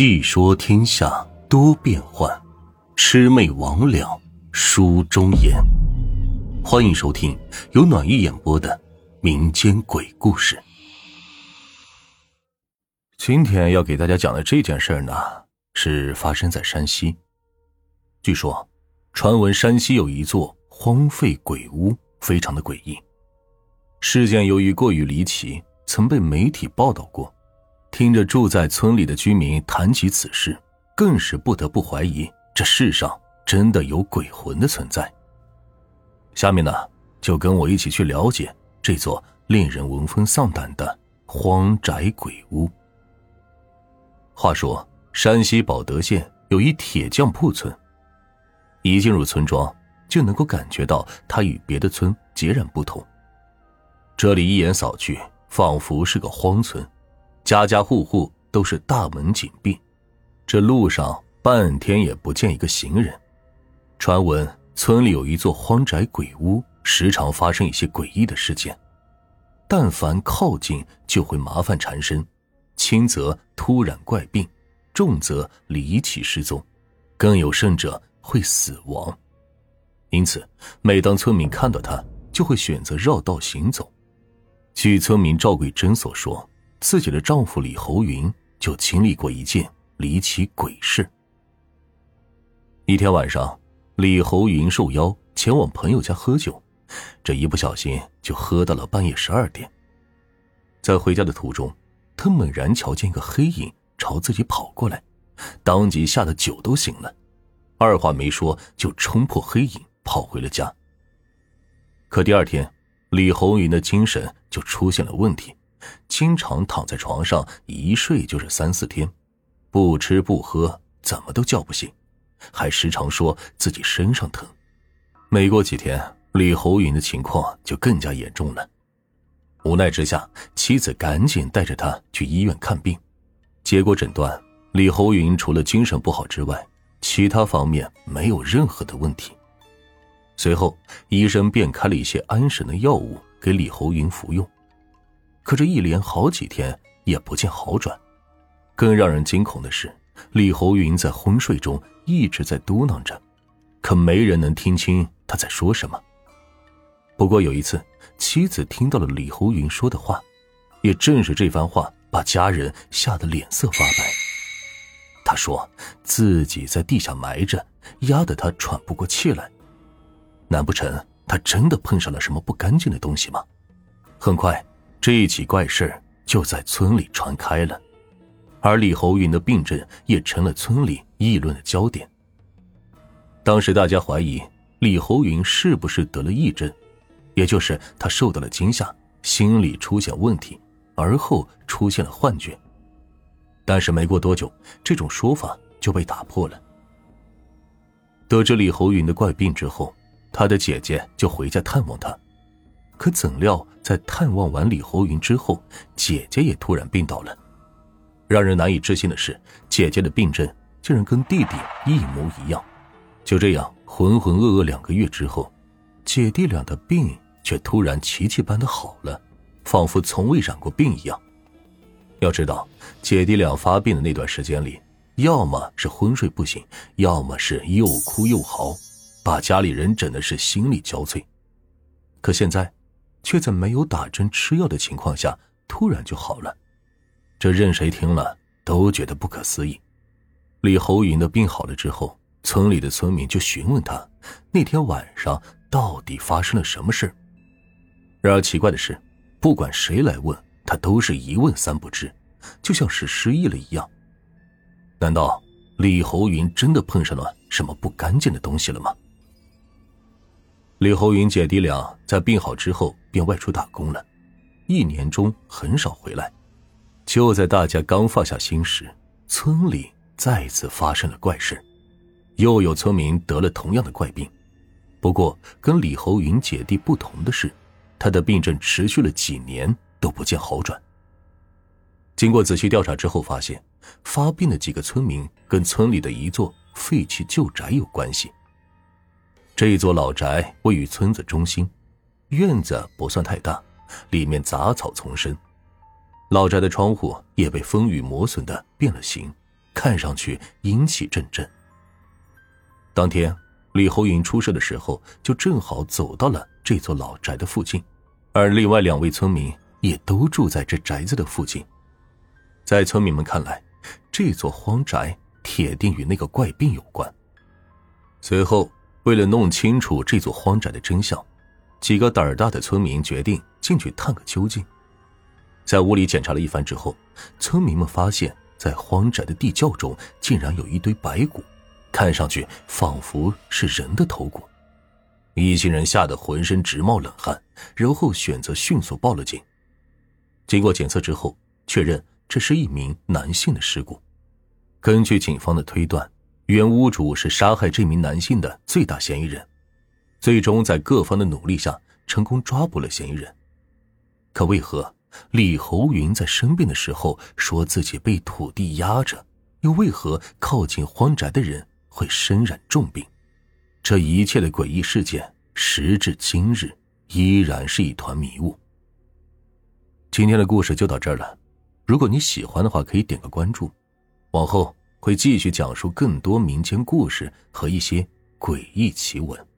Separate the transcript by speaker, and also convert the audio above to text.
Speaker 1: 细说天下多变幻，魑魅魍魉书中言。欢迎收听由暖玉演播的民间鬼故事。今天要给大家讲的这件事呢，是发生在山西。据说，传闻山西有一座荒废鬼屋，非常的诡异。事件由于过于离奇，曾被媒体报道过。听着住在村里的居民谈起此事，更是不得不怀疑这世上真的有鬼魂的存在。下面呢，就跟我一起去了解这座令人闻风丧胆的荒宅鬼屋。话说，山西保德县有一铁匠铺村，一进入村庄就能够感觉到它与别的村截然不同。这里一眼扫去，仿佛是个荒村。家家户户都是大门紧闭，这路上半天也不见一个行人。传闻村里有一座荒宅鬼屋，时常发生一些诡异的事件。但凡靠近，就会麻烦缠身，轻则突然怪病，重则离奇失踪，更有甚者会死亡。因此，每当村民看到他，就会选择绕道行走。据村民赵桂珍所说。自己的丈夫李侯云就经历过一件离奇鬼事。一天晚上，李侯云受邀前往朋友家喝酒，这一不小心就喝到了半夜十二点。在回家的途中，他猛然瞧见一个黑影朝自己跑过来，当即吓得酒都醒了，二话没说就冲破黑影跑回了家。可第二天，李侯云的精神就出现了问题。经常躺在床上一睡就是三四天，不吃不喝，怎么都叫不醒，还时常说自己身上疼。没过几天，李侯云的情况就更加严重了。无奈之下，妻子赶紧带着他去医院看病，结果诊断李侯云除了精神不好之外，其他方面没有任何的问题。随后，医生便开了一些安神的药物给李侯云服用。可这一连好几天也不见好转，更让人惊恐的是，李侯云在昏睡中一直在嘟囔着，可没人能听清他在说什么。不过有一次，妻子听到了李侯云说的话，也正是这番话把家人吓得脸色发白。他说自己在地下埋着，压得他喘不过气来。难不成他真的碰上了什么不干净的东西吗？很快。这一起怪事就在村里传开了，而李侯云的病症也成了村里议论的焦点。当时大家怀疑李侯云是不是得了癔症，也就是他受到了惊吓，心理出现问题，而后出现了幻觉。但是没过多久，这种说法就被打破了。得知李侯云的怪病之后，他的姐姐就回家探望他。可怎料，在探望完李侯云之后，姐姐也突然病倒了。让人难以置信的是，姐姐的病症竟然跟弟弟一模一样。就这样浑浑噩噩两个月之后，姐弟俩的病却突然奇迹般的好了，仿佛从未染过病一样。要知道，姐弟俩发病的那段时间里，要么是昏睡不醒，要么是又哭又嚎，把家里人整的是心力交瘁。可现在。却在没有打针吃药的情况下突然就好了，这任谁听了都觉得不可思议。李侯云的病好了之后，村里的村民就询问他那天晚上到底发生了什么事。然而奇怪的是，不管谁来问他，都是一问三不知，就像是失忆了一样。难道李侯云真的碰上了什么不干净的东西了吗？李侯云姐弟俩在病好之后便外出打工了，一年中很少回来。就在大家刚放下心时，村里再次发生了怪事，又有村民得了同样的怪病。不过跟李侯云姐弟不同的是，他的病症持续了几年都不见好转。经过仔细调查之后，发现发病的几个村民跟村里的一座废弃旧宅有关系。这座老宅位于村子中心，院子不算太大，里面杂草丛生。老宅的窗户也被风雨磨损的变了形，看上去阴气阵阵。当天，李侯云出事的时候，就正好走到了这座老宅的附近，而另外两位村民也都住在这宅子的附近。在村民们看来，这座荒宅铁定与那个怪病有关。随后，为了弄清楚这座荒宅的真相，几个胆儿大的村民决定进去探个究竟。在屋里检查了一番之后，村民们发现，在荒宅的地窖中竟然有一堆白骨，看上去仿佛是人的头骨。一行人吓得浑身直冒冷汗，然后选择迅速报了警。经过检测之后，确认这是一名男性的尸骨。根据警方的推断。原屋主是杀害这名男性的最大嫌疑人，最终在各方的努力下成功抓捕了嫌疑人。可为何李侯云在生病的时候说自己被土地压着，又为何靠近荒宅的人会身染重病？这一切的诡异事件，时至今日依然是一团迷雾。今天的故事就到这儿了，如果你喜欢的话，可以点个关注，往后。会继续讲述更多民间故事和一些诡异奇闻。